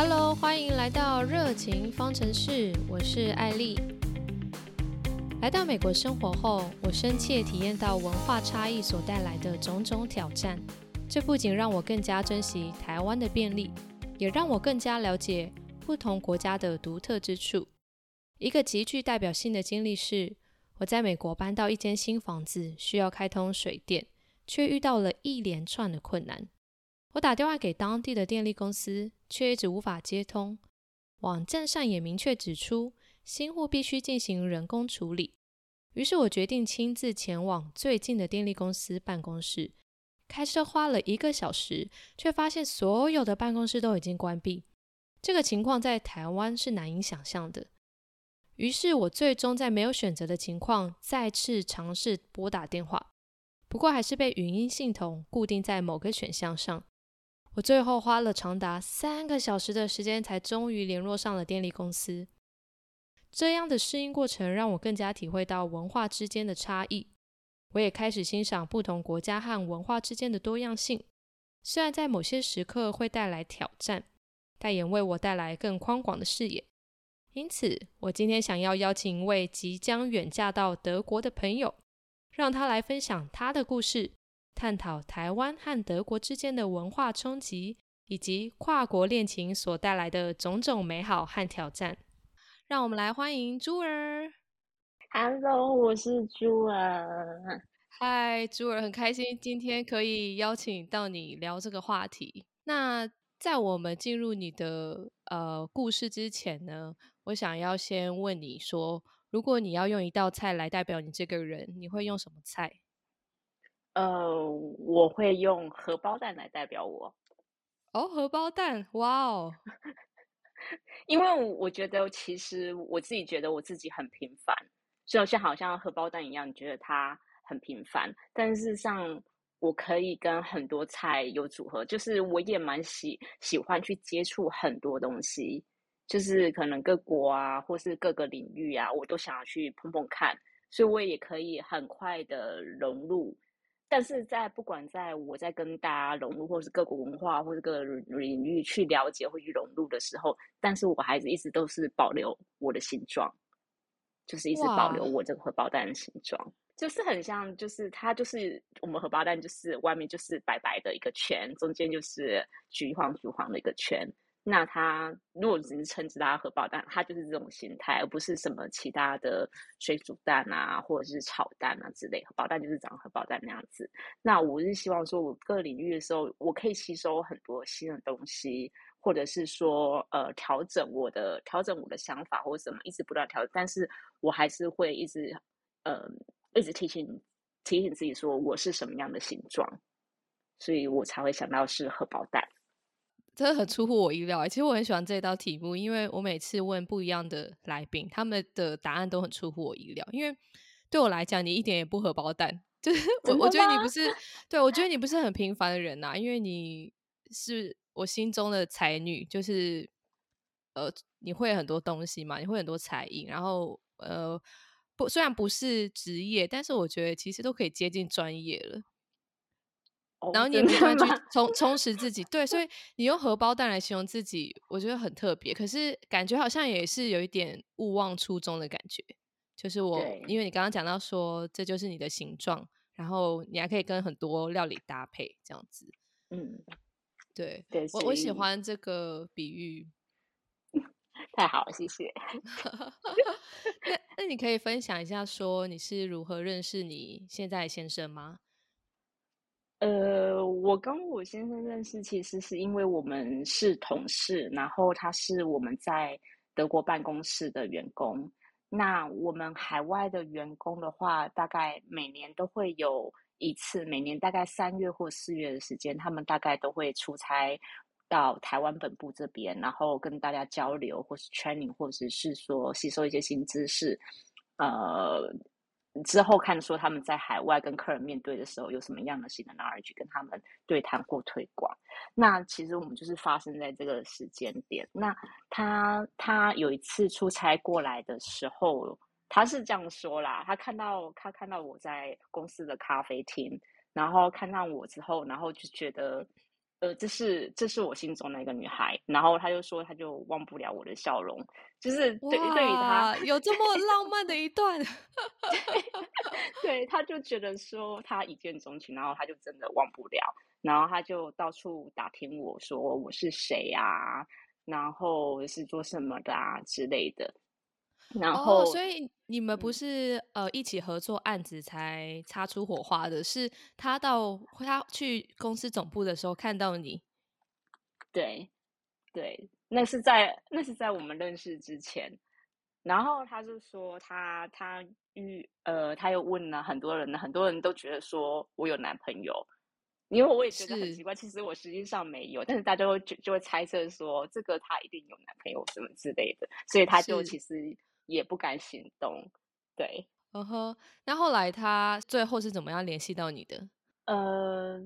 Hello，欢迎来到热情方程式，我是艾丽。来到美国生活后，我深切体验到文化差异所带来的种种挑战。这不仅让我更加珍惜台湾的便利，也让我更加了解不同国家的独特之处。一个极具代表性的经历是，我在美国搬到一间新房子，需要开通水电，却遇到了一连串的困难。我打电话给当地的电力公司，却一直无法接通。网站上也明确指出，新户必须进行人工处理。于是我决定亲自前往最近的电力公司办公室。开车花了一个小时，却发现所有的办公室都已经关闭。这个情况在台湾是难以想象的。于是我最终在没有选择的情况，再次尝试拨打电话，不过还是被语音系统固定在某个选项上。我最后花了长达三个小时的时间，才终于联络上了电力公司。这样的适应过程让我更加体会到文化之间的差异。我也开始欣赏不同国家和文化之间的多样性。虽然在某些时刻会带来挑战，但也为我带来更宽广的视野。因此，我今天想要邀请一位即将远嫁到德国的朋友，让他来分享他的故事。探讨台湾和德国之间的文化冲击，以及跨国恋情所带来的种种美好和挑战。让我们来欢迎朱儿。Hello，我是朱儿。嗨，朱儿，很开心今天可以邀请到你聊这个话题。那在我们进入你的呃故事之前呢，我想要先问你说，如果你要用一道菜来代表你这个人，你会用什么菜？呃，我会用荷包蛋来代表我。哦，荷包蛋，哇哦！因为我觉得，其实我自己觉得我自己很平凡，就像好像荷包蛋一样，你觉得它很平凡。但事实上，我可以跟很多菜有组合，就是我也蛮喜喜欢去接触很多东西，就是可能各国啊，或是各个领域啊，我都想要去碰碰看，所以我也可以很快的融入。但是在不管在我在跟大家融入，或是各国文化，或是各个领域去了解或去融入的时候，但是我还是一直都是保留我的形状，就是一直保留我这个荷包蛋的形状，就是很像，就是它就是我们荷包蛋，就是外面就是白白的一个圈，中间就是橘黄橘黄的一个圈。那它如果只是称之它荷包蛋，它就是这种形态，而不是什么其他的水煮蛋啊，或者是炒蛋啊之类。荷包蛋就是长荷包蛋那样子。那我是希望说，我各领域的时候，我可以吸收很多新的东西，或者是说，呃，调整我的调整我的想法或者什么，一直不断调整。但是我还是会一直，呃，一直提醒提醒自己说，我是什么样的形状，所以我才会想到是荷包蛋。真的很出乎我意料其实我很喜欢这道题目，因为我每次问不一样的来宾，他们的答案都很出乎我意料。因为对我来讲，你一点也不荷包蛋，就是我我觉得你不是，对我觉得你不是很平凡的人呐，因为你是我心中的才女，就是呃，你会很多东西嘛，你会很多才艺，然后呃，不虽然不是职业，但是我觉得其实都可以接近专业了。然后你也不断去充充实自己，对，所以你用荷包蛋来形容自己，我觉得很特别。可是感觉好像也是有一点勿忘初衷的感觉，就是我，因为你刚刚讲到说这就是你的形状，然后你还可以跟很多料理搭配这样子。嗯，对，我我喜欢这个比喻，太好了，谢谢。那那你可以分享一下，说你是如何认识你现在先生吗？呃，我跟我先生认识，其实是因为我们是同事，然后他是我们在德国办公室的员工。那我们海外的员工的话，大概每年都会有一次，每年大概三月或四月的时间，他们大概都会出差到台湾本部这边，然后跟大家交流，或是 training，或者是说吸收一些新知识，呃。之后看说他们在海外跟客人面对的时候有什么样的新的 knowledge 跟他们对谈或推广。那其实我们就是发生在这个时间点。那他他有一次出差过来的时候，他是这样说啦：他看到他看到我在公司的咖啡厅，然后看到我之后，然后就觉得呃，这是这是我心中的一个女孩。然后他就说，他就忘不了我的笑容，就是对对于他有这么浪漫的一段，对，他就觉得说他一见钟情，然后他就真的忘不了，然后他就到处打听我说我是谁啊，然后是做什么的啊之类的。然后，所以你们不是呃一起合作案子才擦出火花的，是他到他去公司总部的时候看到你。对，对，那是在那是在我们认识之前，然后他就说他他遇呃他又问了很多人，很多人都觉得说我有男朋友。因为我也觉得很奇怪，其实我实际上没有，但是大家会就就会猜测说这个他一定有男朋友什么之类的，所以他就其实。也不敢行动，对，嗯哼。那后来他最后是怎么样联系到你的？呃，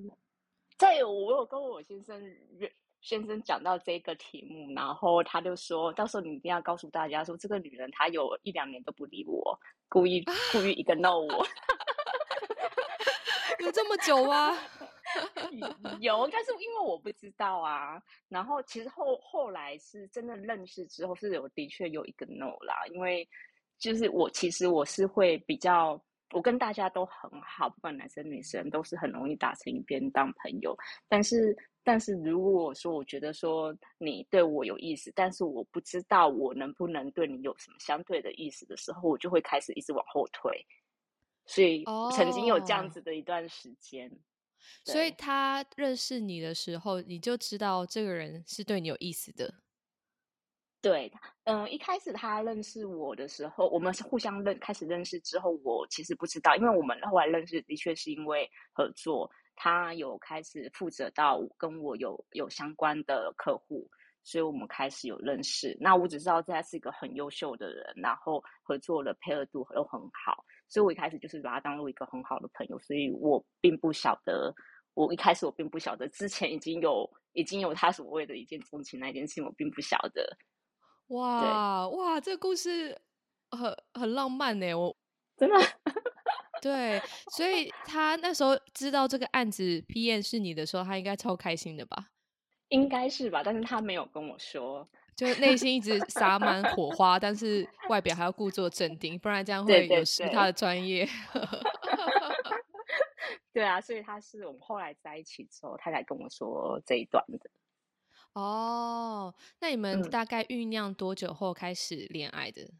在我有跟我先生先生讲到这个题目，然后他就说到时候你一定要告诉大家说，这个女人她有一两年都不理我，故意故意一个 no 我，有这么久吗？有，但是因为我不知道啊。然后其实后后来是真的认识之后，是有的确有一个 no 啦。因为就是我其实我是会比较，我跟大家都很好，不管男生女生都是很容易打成一片当朋友。但是但是如果说我觉得说你对我有意思，但是我不知道我能不能对你有什么相对的意思的时候，我就会开始一直往后退。所以曾经有这样子的一段时间。所以他认识你的时候，你就知道这个人是对你有意思的。对，嗯，一开始他认识我的时候，我们是互相认开始认识之后，我其实不知道，因为我们后来认识的确是因为合作，他有开始负责到跟我有有相关的客户，所以我们开始有认识。那我只知道他是一个很优秀的人，然后合作的配合度都很好。所以我一开始就是把他当做一个很好的朋友，所以我并不晓得，我一开始我并不晓得之前已经有已经有他所谓的一见钟情那件事情，我并不晓得。哇哇，这个故事很很浪漫呢，我 真的 对，所以他那时候知道这个案子 P N 是你的时候，他应该超开心的吧？应该是吧，但是他没有跟我说。就内心一直洒满火花，但是外表还要故作镇定，不然这样会有失他的专业。对啊，所以他是我们后来在一起之后，他才跟我说这一段的。哦，那你们大概酝酿多久后开始恋爱的？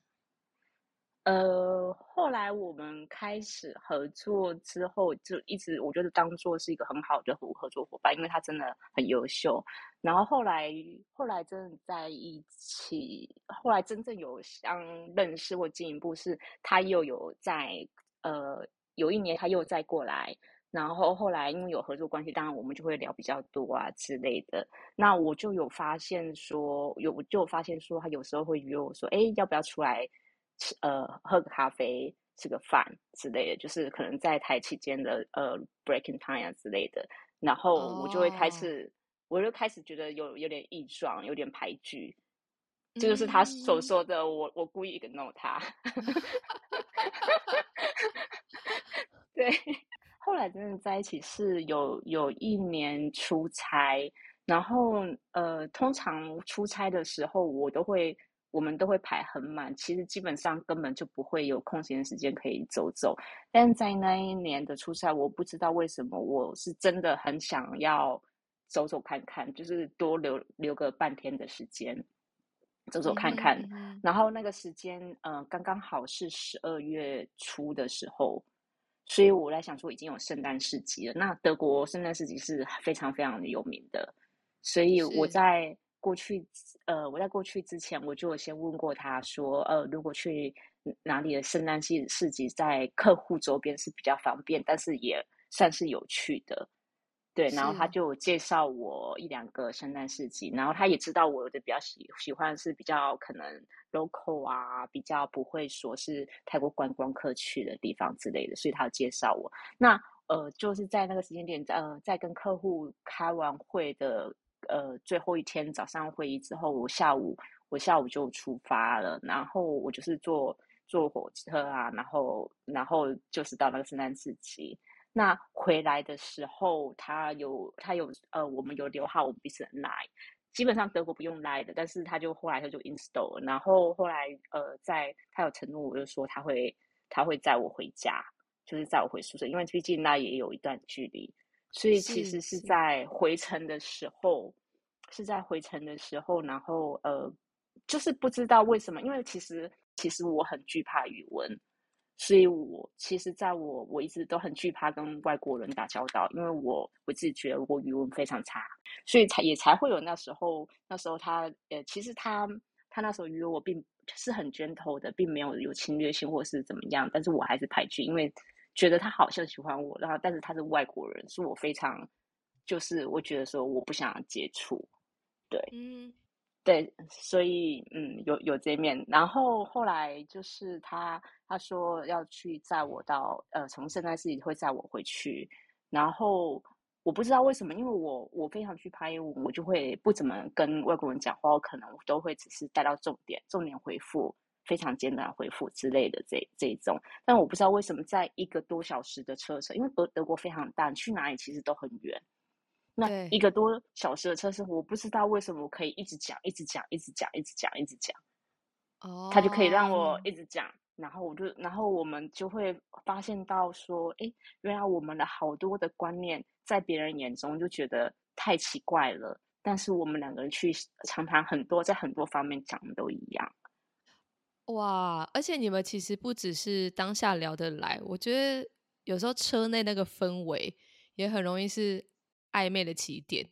呃，后来我们开始合作之后，就一直我觉得当做是一个很好的合合作伙伴，因为他真的很优秀。然后后来后来真的在一起，后来真正有相认识或进一步，是他又有在呃有一年他又再过来，然后后来因为有合作关系，当然我们就会聊比较多啊之类的。那我就有发现说，有就发现说他有时候会约我说，哎，要不要出来？吃呃，喝个咖啡，吃个饭之类的，就是可能在台期间的呃 breaking time 啊之类的，然后我就会开始，我就开始觉得有有点异状，有点排拒，这就是他所说的，我我故意 ignore 他。对，后来真的在一起是有有一年出差，然后呃，通常出差的时候我都会。我们都会排很满，其实基本上根本就不会有空闲时间可以走走。但在那一年的出差，我不知道为什么，我是真的很想要走走看看，就是多留留个半天的时间，走走看看。然后那个时间，嗯，刚刚好是十二月初的时候，所以我在想说，已经有圣诞市集了。那德国圣诞市集是非常非常的有名的，所以我在。过去，呃，我在过去之前，我就先问过他说，呃，如果去哪里的圣诞市市集，在客户周边是比较方便，但是也算是有趣的，对。然后他就介绍我一两个圣诞市集，然后他也知道我的比较喜喜欢是比较可能 local 啊，比较不会说是太过观光客去的地方之类的，所以他介绍我。那呃，就是在那个时间点，呃，在跟客户开完会的。呃，最后一天早上会议之后，我下午我下午就出发了，然后我就是坐坐火车啊，然后然后就是到那个圣诞市集，那回来的时候，他有他有呃，我们有留好我们彼此的 line，基本上德国不用 line 的，但是他就后来他就 install，然后后来呃，在他有承诺，我就说他会他会载我回家，就是载我回宿舍，因为毕竟那也有一段距离，所以其实是在回程的时候，是在回程的时候，然后呃，就是不知道为什么，因为其实其实我很惧怕语文。所以，我其实，在我我一直都很惧怕跟外国人打交道，因为我我自己觉得我语文非常差，所以才也才会有那时候那时候他呃，其实他他那时候约我并是很 gentle 的，并没有有侵略性或是怎么样，但是我还是排拒，因为觉得他好像喜欢我，然后但是他是外国人，是我非常就是我觉得说我不想接触，对，嗯。对，所以嗯，有有这面，然后后来就是他他说要去载我到呃，从圣诞市集会载我回去，然后我不知道为什么，因为我我非常去拍，我就会不怎么跟外国人讲话，我可能都会只是带到重点，重点回复，非常简单回复之类的这这种，但我不知道为什么在一个多小时的车程，因为德德国非常大，去哪里其实都很远。那一个多小时的车程，我不知道为什么我可以一直讲，一直讲，一直讲，一直讲，一直讲。哦，他就可以让我一直讲，然后我就，然后我们就会发现到说，哎，原来我们的好多的观念，在别人眼中就觉得太奇怪了。但是我们两个人去常常很多，在很多方面讲的都一样。哇！而且你们其实不只是当下聊得来，我觉得有时候车内那个氛围也很容易是。暧昧的起点，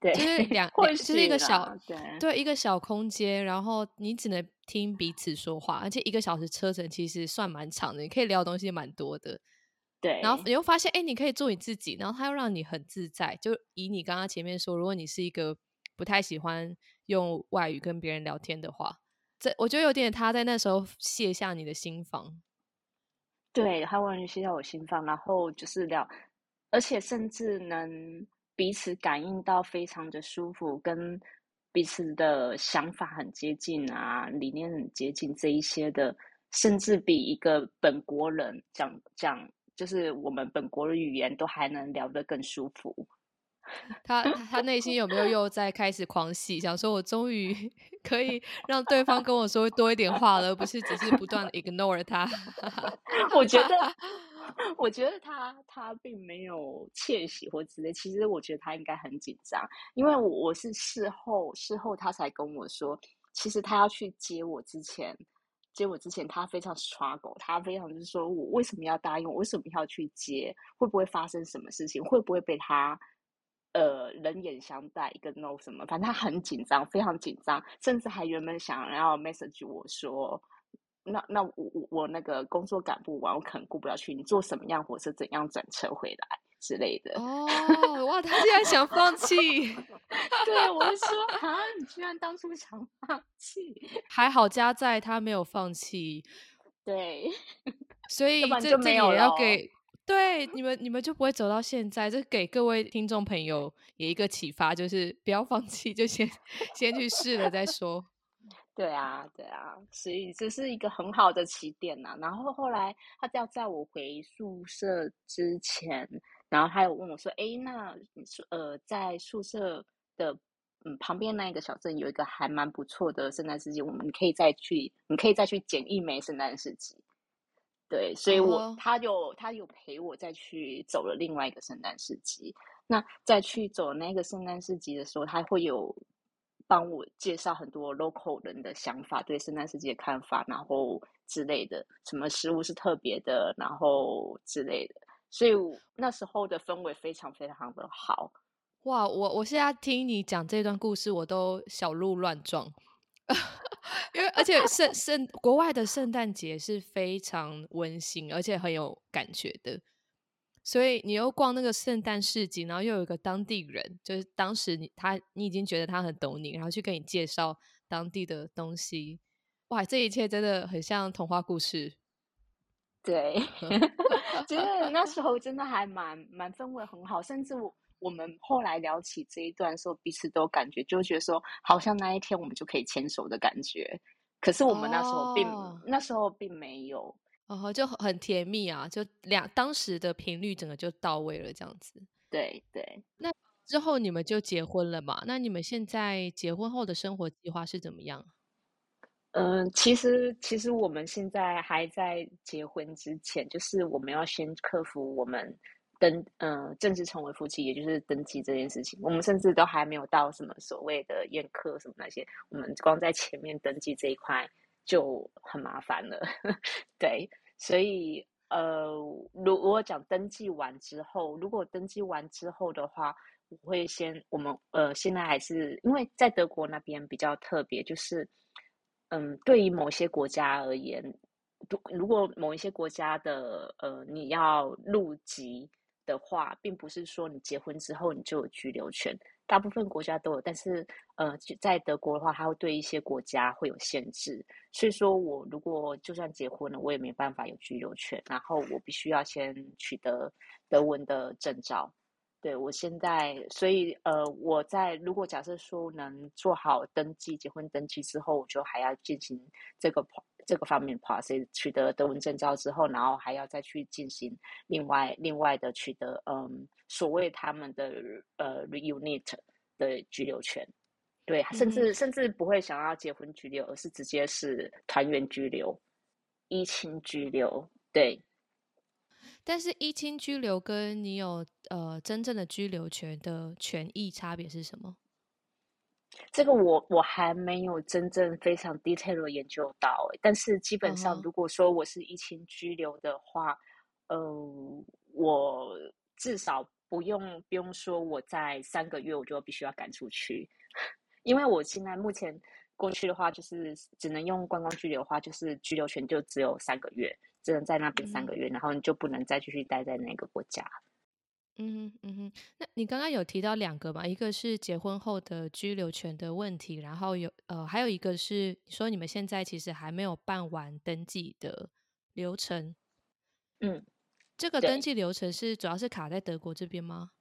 对，就是 两，就是一个小，对，一个小空间，然后你只能听彼此说话，而且一个小时车程其实算蛮长的，你可以聊的东西蛮多的，对。然后你会发现，哎，你可以做你自己，然后他又让你很自在。就以你刚刚前面说，如果你是一个不太喜欢用外语跟别人聊天的话，这我觉得有点他在那时候卸下你的心房，对他完全卸下我心房，然后就是聊。而且甚至能彼此感应到非常的舒服，跟彼此的想法很接近啊，理念很接近这一些的，甚至比一个本国人讲讲，就是我们本国的语言都还能聊得更舒服。他他内心有没有又在开始狂喜，想说我终于 可以让对方跟我说多一点话了，而不是只是不断的 ignore 他？我觉得。我觉得他他并没有窃喜或之类，其实我觉得他应该很紧张，因为我我是事后事后他才跟我说，其实他要去接我之前，接我之前他非常 struggle，他非常就是说我为什么要答应，我为什么要去接，会不会发生什么事情，会不会被他呃冷眼相待，一个 no 什么，反正他很紧张，非常紧张，甚至还原本想要 message 我说。那那我我我那个工作赶不完，我可能过不了去。你坐什么样火车，怎样转车回来之类的。哦，哇，他竟然想放弃。对，我就说啊，你居然当初想放弃。还好家在他没有放弃。对，所以这这也要给对你们，你们就不会走到现在。这给各位听众朋友也一个启发，就是不要放弃，就先先去试了再说。对啊，对啊，所以这是一个很好的起点呐。然后后来他要在我回宿舍之前，然后他有问我说：“哎，那呃，在宿舍的嗯旁边那一个小镇有一个还蛮不错的圣诞市集，我们可以再去，你可以再去捡一枚圣诞市集。”对，所以我他有他有陪我再去走了另外一个圣诞市集。那再去走那个圣诞市集的时候，他会有。帮我介绍很多 local 人的想法，对圣诞市集的看法，然后之类的，什么食物是特别的，然后之类的，所以那时候的氛围非常非常的好。哇，我我现在听你讲这段故事，我都小鹿乱撞，因为而且圣圣国外的圣诞节是非常温馨，而且很有感觉的。所以你又逛那个圣诞市集，然后又有一个当地人，就是当时你他你已经觉得他很懂你，然后去跟你介绍当地的东西，哇，这一切真的很像童话故事。对，觉得那时候真的还蛮蛮氛围很好，甚至我我们后来聊起这一段时候，彼此都感觉就觉得说，好像那一天我们就可以牵手的感觉。可是我们那时候并那时候并没有。哦，就很甜蜜啊，就两当时的频率整个就到位了，这样子。对对。那之后你们就结婚了嘛？那你们现在结婚后的生活计划是怎么样？嗯，其实其实我们现在还在结婚之前，就是我们要先克服我们登嗯正式成为夫妻，也就是登记这件事情。我们甚至都还没有到什么所谓的宴客什么那些，我们光在前面登记这一块就很麻烦了。对，所以呃，如果讲登记完之后，如果登记完之后的话，我会先我们呃现在还是因为在德国那边比较特别，就是。嗯，对于某些国家而言，如如果某一些国家的呃你要入籍的话，并不是说你结婚之后你就有居留权，大部分国家都有，但是呃在德国的话，它会对一些国家会有限制，所以说我如果就算结婚了，我也没办法有居留权，然后我必须要先取得德文的证照。对我现在，所以呃，我在如果假设说能做好登记结婚登记之后，我就还要进行这个这个方面 process，取得德文证照之后，然后还要再去进行另外另外的取得嗯所谓他们的呃 reunit 的居留权，对，甚至甚至不会想要结婚居留，而是直接是团圆居留、依亲居留，对。但是，一亲居留跟你有呃真正的居留权的权益差别是什么？这个我我还没有真正非常 detail 的研究到。但是基本上，如果说我是一亲居留的话，嗯，我至少不用不用说我在三个月我就必须要赶出去，因为我现在目前过去的话，就是只能用观光居留的话，就是居留权就只有三个月。只能在那边三个月，然后你就不能再继续待在那个国家。嗯哼，嗯哼。那你刚刚有提到两个嘛？一个是结婚后的居留权的问题，然后有呃，还有一个是说你们现在其实还没有办完登记的流程。嗯，这个登记流程是主要是卡在德国这边吗？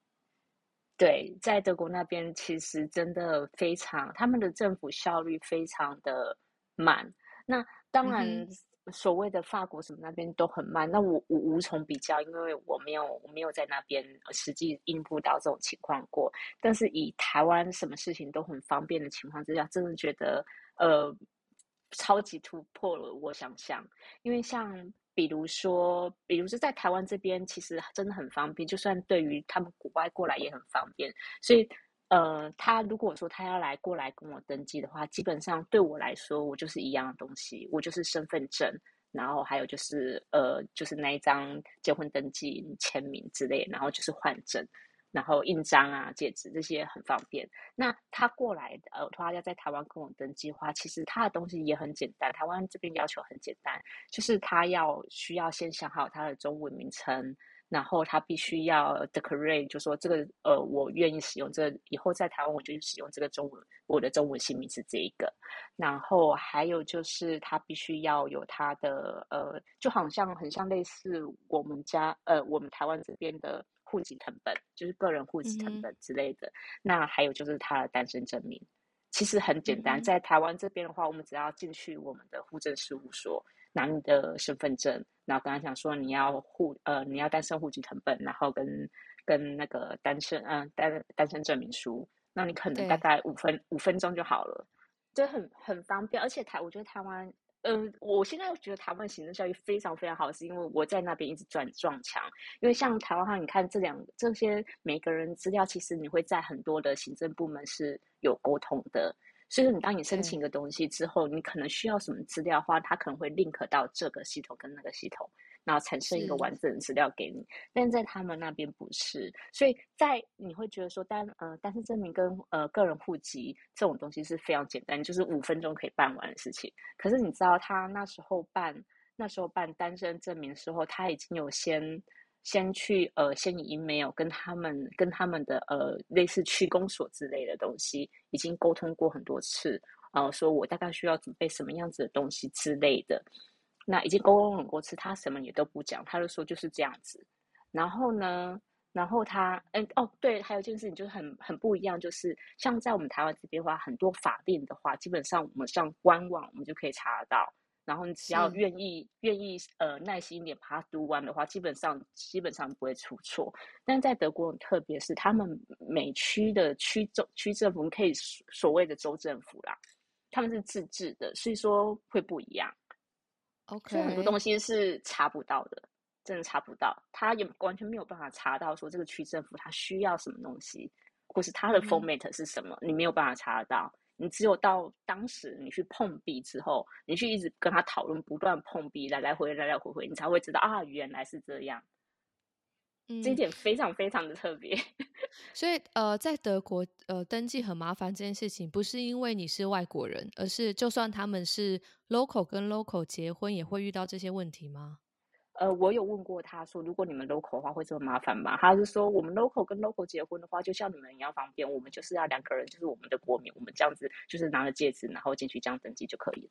对，在德国那边其实真的非常，他们的政府效率非常的慢。那当然。所谓的法国什么那边都很慢，那我我无从比较，因为我没有我没有在那边实际应付到这种情况过。但是以台湾什么事情都很方便的情况之下，真的觉得呃超级突破了我想象。因为像比如说，比如说在台湾这边其实真的很方便，就算对于他们国外过来也很方便，所以。呃，他如果说他要来过来跟我登记的话，基本上对我来说，我就是一样的东西，我就是身份证，然后还有就是呃，就是那一张结婚登记签名之类，然后就是换证，然后印章啊、戒指这些很方便。那他过来呃，他要在台湾跟我登记的话，其实他的东西也很简单，台湾这边要求很简单，就是他要需要先想好他的中文名称。然后他必须要 declare，就说这个呃，我愿意使用这个，以后在台湾我就使用这个中文，我的中文姓名是这一个。然后还有就是他必须要有他的呃，就好像很像类似我们家呃，我们台湾这边的户籍成本，就是个人户籍成本之类的。那还有就是他的单身证明，其实很简单，在台湾这边的话，我们只要进去我们的户政事务所。拿你的身份证，然后跟他讲说你要户呃你要单身户籍成本，然后跟跟那个单身嗯单单身证明书，那你可能大概五分五分钟就好了，就很很方便。而且台我觉得台湾嗯我现在觉得台湾行政效率非常非常好，是因为我在那边一直撞撞墙。因为像台湾话，你看这两这些每个人资料，其实你会在很多的行政部门是有沟通的。所以说，你当你申请一个东西之后，你可能需要什么资料的话，它可能会 link 到这个系统跟那个系统，然后产生一个完整的资料给你。但在他们那边不是，所以在你会觉得说单呃单身证明跟呃个人户籍这种东西是非常简单，就是五分钟可以办完的事情。可是你知道他那时候办那时候办单身证明的时候，他已经有先。先去呃，先以 email 跟他们跟他们的呃类似区公所之类的东西，已经沟通过很多次，呃，说我大概需要准备什么样子的东西之类的。那已经沟通很多次，他什么也都不讲，他就说就是这样子。然后呢，然后他，嗯，哦，对，还有一件事情就是很很不一样，就是像在我们台湾这边的话，很多法令的话，基本上我们上官网我们就可以查得到。然后你只要愿意愿意呃耐心一点把它读完的话，基本上基本上不会出错。但在德国，特别是他们每区的区州区政府，可以所谓的州政府啦，他们是自治的，所以说会不一样。OK，很多东西是查不到的，真的查不到，他也完全没有办法查到说这个区政府他需要什么东西，或是他的 format 是什么，你没有办法查得到。你只有到当时你去碰壁之后，你去一直跟他讨论，不断碰壁，来来回来来回回，你才会知道啊，原来是这样。这一点非常非常的特别。所以呃，在德国呃登记很麻烦这件事情，不是因为你是外国人，而是就算他们是 local 跟 local 结婚，也会遇到这些问题吗？呃，我有问过他说，如果你们 local 的话会这么麻烦吗？他是说，我们 local 跟 local 结婚的话，就像你们一样方便。我们就是要两个人，就是我们的国民，我们这样子就是拿了戒指，然后进去这样登记就可以了。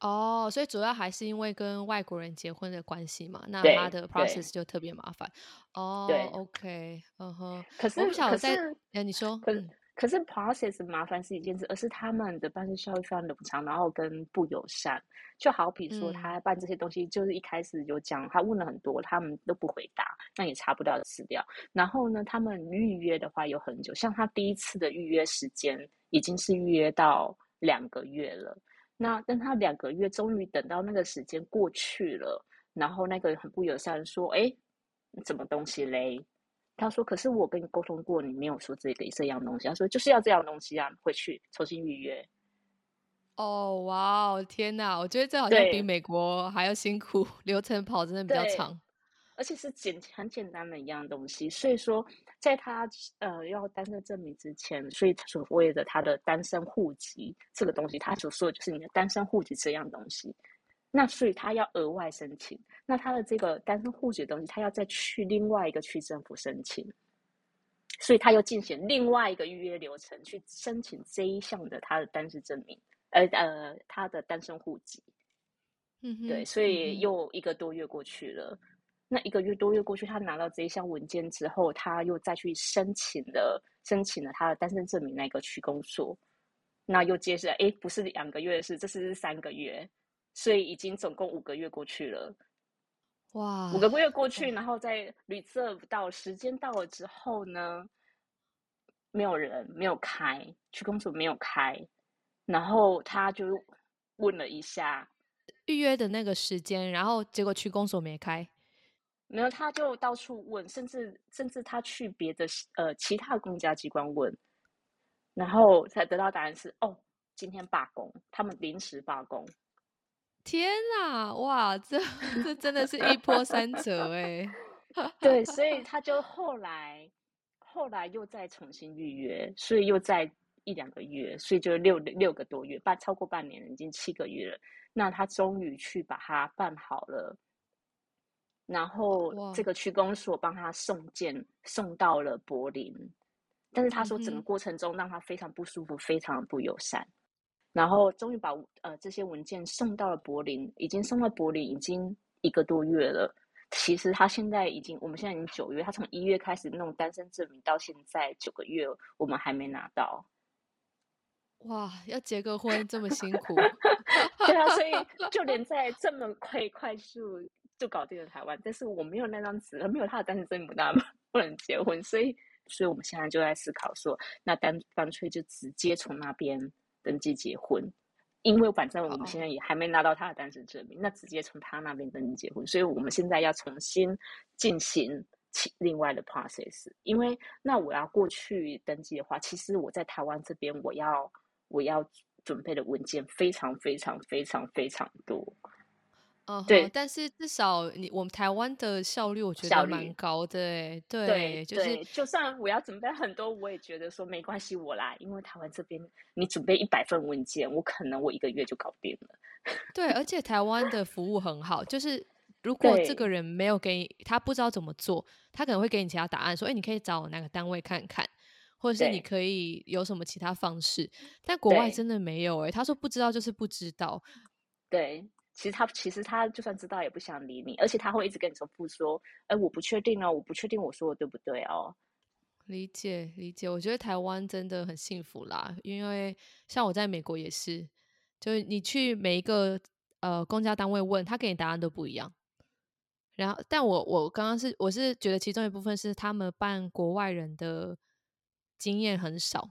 哦，所以主要还是因为跟外国人结婚的关系嘛，那他的 process 就特别麻烦。哦，OK，嗯哼。可是，可是，哎，你说，可可是 process 麻烦是一件事，而是他们的办事效率非常的不长，然后跟不友善。就好比说，他办这些东西，就是一开始有讲，他问了很多，他们都不回答，那也查不到资料。然后呢，他们预约的话有很久，像他第一次的预约时间已经是预约到两个月了。那等他两个月，终于等到那个时间过去了，然后那个很不友善说：“哎，什么东西嘞？”他说：“可是我跟你沟通过，你没有说这个这样东西。”他说：“就是要这样东西啊，回去重新预约。”哦，哇哦，天哪！我觉得这好像比美国还要辛苦，流程跑真的比较长。而且是简很简单的一样东西，所以说在他呃要单身证明之前，所以所谓的他的单身户籍这个东西，他所说的就是你的单身户籍这样东西。那所以他要额外申请，那他的这个单身户籍的东西，他要再去另外一个区政府申请，所以他又进行另外一个预约流程去申请这一项的他的单身证明，呃呃，他的单身户籍。嗯，对，所以又一个多月过去了。那一个月多月过去，他拿到这一项文件之后，他又再去申请了申请了他的单身证明那个区公所，那又接着哎，不是两个月的事，这是三个月，所以已经总共五个月过去了。哇，五个月过去，然后在 reserve 到时间到了之后呢，没有人没有开区公所没有开，然后他就问了一下预约的那个时间，然后结果区公所没开。没有，他就到处问，甚至甚至他去别的呃其他公家机关问，然后才得到答案是哦，今天罢工，他们临时罢工。天啊，哇，这这真的是一波三折哎。对，所以他就后来后来又再重新预约，所以又再一两个月，所以就六六个多月，半超过半年，已经七个月了。那他终于去把它办好了。然后这个区公所帮他送件送到了柏林，但是他说整个过程中让他非常不舒服，非常不友善。然后终于把呃这些文件送到了柏林，已经送到柏林已经一个多月了。其实他现在已经，我们现在已经九月，他从一月开始弄单身证明到现在九个月，我们还没拿到。哇，要结个婚这么辛苦？对啊，所以就连在这么快快速。就搞定了台湾，但是我没有那张纸，没有他的单身证明，不 大不能结婚，所以，所以我们现在就在思考说，那干干脆就直接从那边登记结婚，因为反正我们现在也还没拿到他的单身证明，那直接从他那边登记结婚，所以我们现在要重新进行其另外的 process，因为那我要过去登记的话，其实我在台湾这边我要我要准备的文件非常非常非常非常多。嗯，对，但是至少你我们台湾的效率，我觉得蛮高的，哎，对，就是就算我要准备很多，我也觉得说没关系，我来，因为台湾这边你准备一百份文件，我可能我一个月就搞定了。对，而 且台湾的服务很好，就是如果这个人没有给你他不知道怎么做，他可能会给你其他答案，说，哎，你可以找哪个单位看看，或者是你可以有什么其他方式。但国外真的没有，哎，他说不知道就是不知道，对。其实他其实他就算知道也不想理你，而且他会一直跟你重复说：“哎，我不确定哦，我不确定我说的对不对哦。”理解理解，我觉得台湾真的很幸福啦，因为像我在美国也是，就是你去每一个呃公家单位问他给你答案都不一样。然后，但我我刚刚是我是觉得其中一部分是他们办国外人的经验很少，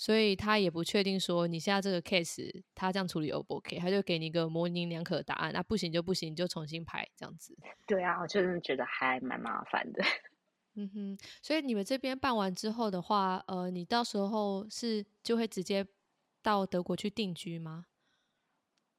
所以他也不确定说你现在这个 case 他这样处理 O 不 OK，他就给你一个模棱两可的答案，那不行就不行，你就重新排这样子。对啊，我真的觉得还蛮麻烦的。嗯哼，所以你们这边办完之后的话，呃，你到时候是就会直接到德国去定居吗？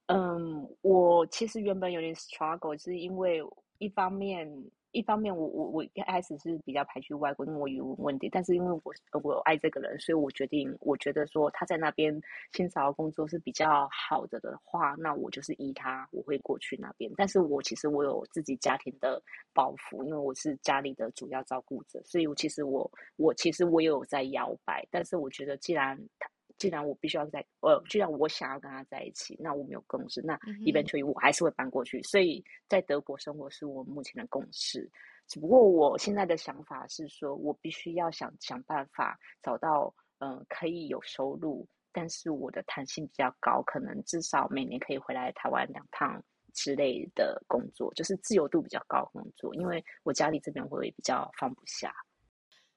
嗯，我其实原本有点 struggle，是因为。一方面，一方面，我我我一开始是比较排斥外国，因为我语文问题。但是因为我我爱这个人，所以我决定，我觉得说他在那边先找工作是比较好的的话，那我就是依他，我会过去那边。但是我其实我有自己家庭的包袱，因为我是家里的主要照顾者，所以我其实我我其实我也有在摇摆。但是我觉得，既然他。既然我必须要在，呃，既然我想要跟他在一起，那我们有共识，那 eventually 我还是会搬过去。所以在德国生活是我目前的共识。只不过我现在的想法是说，我必须要想想办法找到，嗯，可以有收入，但是我的弹性比较高，可能至少每年可以回来台湾两趟之类的工作，就是自由度比较高工作。因为我家里这边会比较放不下。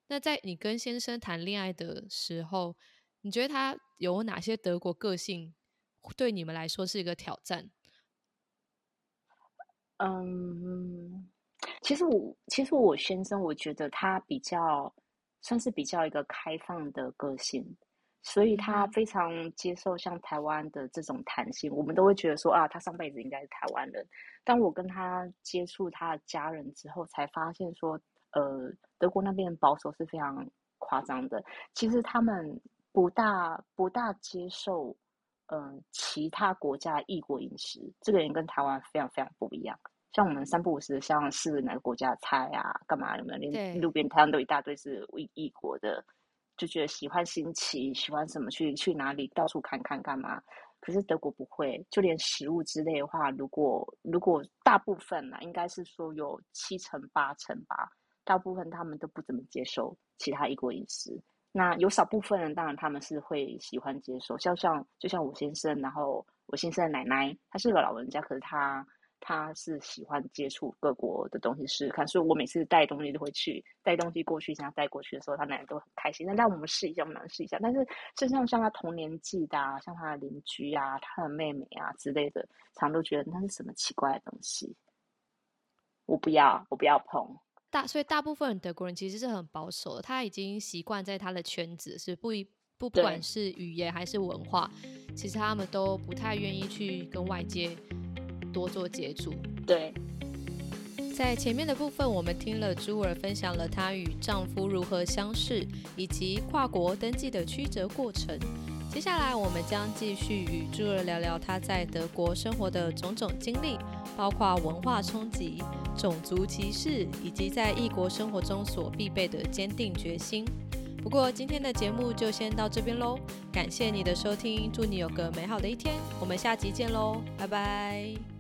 那在你跟先生谈恋爱的时候。你觉得他有哪些德国个性对你们来说是一个挑战？嗯，其实我其实我先生，我觉得他比较算是比较一个开放的个性，所以他非常接受像台湾的这种弹性。我们都会觉得说啊，他上辈子应该是台湾人。当我跟他接触他的家人之后，才发现说，呃，德国那边保守是非常夸张的。其实他们。不大不大接受，嗯，其他国家异国饮食，这个人跟台湾非常非常不一样。像我们三不五时，像是哪个国家的菜啊，干嘛有没有？连路边摊都一大堆是异异国的，就觉得喜欢新奇，喜欢什么去去哪里到处看看干嘛。可是德国不会，就连食物之类的话，如果如果大部分呢，应该是说有七成八成吧，大部分他们都不怎么接受其他异国饮食。那有少部分人，当然他们是会喜欢接受，像像就像我先生，然后我先生的奶奶，她是个老人家，可是她她是喜欢接触各国的东西试试看，所以我每次带东西都会去带东西过去，想要带过去的时候，他奶奶都很开心。那让我们试一下，我们试一下。但是，就像像他同年纪的，啊，像他的邻居啊，他的妹妹啊之类的，常都觉得那是什么奇怪的东西，我不要，我不要碰。大所以大部分德国人其实是很保守的，他已经习惯在他的圈子，是不一不管是语言还是文化，其实他们都不太愿意去跟外界多做接触。对，在前面的部分，我们听了朱尔分享了她与丈夫如何相识，以及跨国登记的曲折过程。接下来，我们将继续与朱儿聊聊他在德国生活的种种经历，包括文化冲击、种族歧视，以及在异国生活中所必备的坚定决心。不过，今天的节目就先到这边喽，感谢你的收听，祝你有个美好的一天，我们下集见喽，拜拜。